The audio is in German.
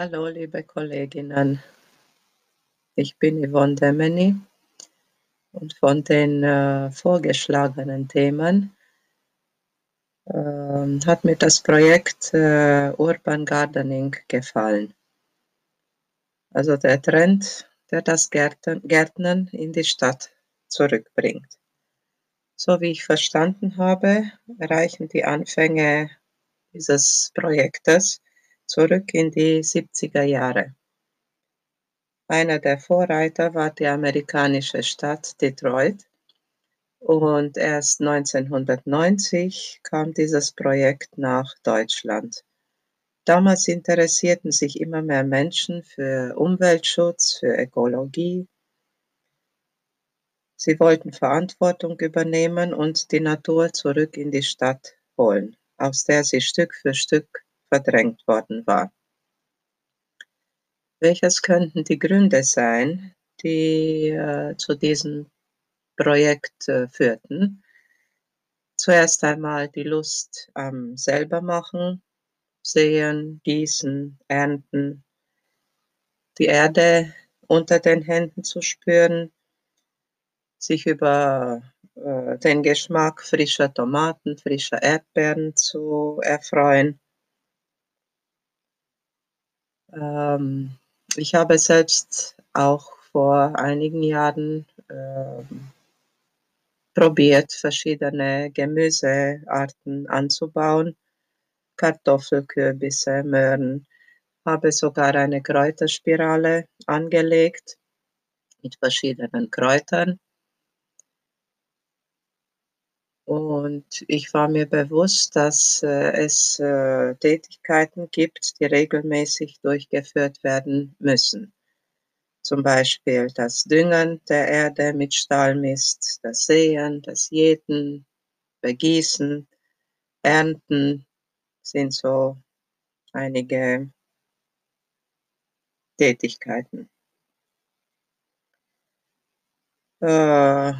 Hallo, liebe Kolleginnen. Ich bin Yvonne Demeny und von den äh, vorgeschlagenen Themen äh, hat mir das Projekt äh, Urban Gardening gefallen. Also der Trend, der das Gärten, Gärtnern in die Stadt zurückbringt. So wie ich verstanden habe, reichen die Anfänge dieses Projektes zurück in die 70er Jahre. Einer der Vorreiter war die amerikanische Stadt Detroit und erst 1990 kam dieses Projekt nach Deutschland. Damals interessierten sich immer mehr Menschen für Umweltschutz, für Ökologie. Sie wollten Verantwortung übernehmen und die Natur zurück in die Stadt holen, aus der sie Stück für Stück verdrängt worden war. Welches könnten die Gründe sein, die äh, zu diesem Projekt äh, führten? Zuerst einmal die Lust am Selbermachen, Sehen, Gießen, Ernten, die Erde unter den Händen zu spüren, sich über äh, den Geschmack frischer Tomaten, frischer Erdbeeren zu erfreuen. Ähm, ich habe selbst auch vor einigen Jahren äh, probiert, verschiedene Gemüsearten anzubauen. Kartoffel, Kürbisse, Möhren. Habe sogar eine Kräuterspirale angelegt mit verschiedenen Kräutern. Und ich war mir bewusst, dass äh, es äh, Tätigkeiten gibt, die regelmäßig durchgeführt werden müssen. Zum Beispiel das Düngen der Erde mit Stahlmist, das Säen, das Jäten, Begießen, Ernten sind so einige Tätigkeiten. Äh,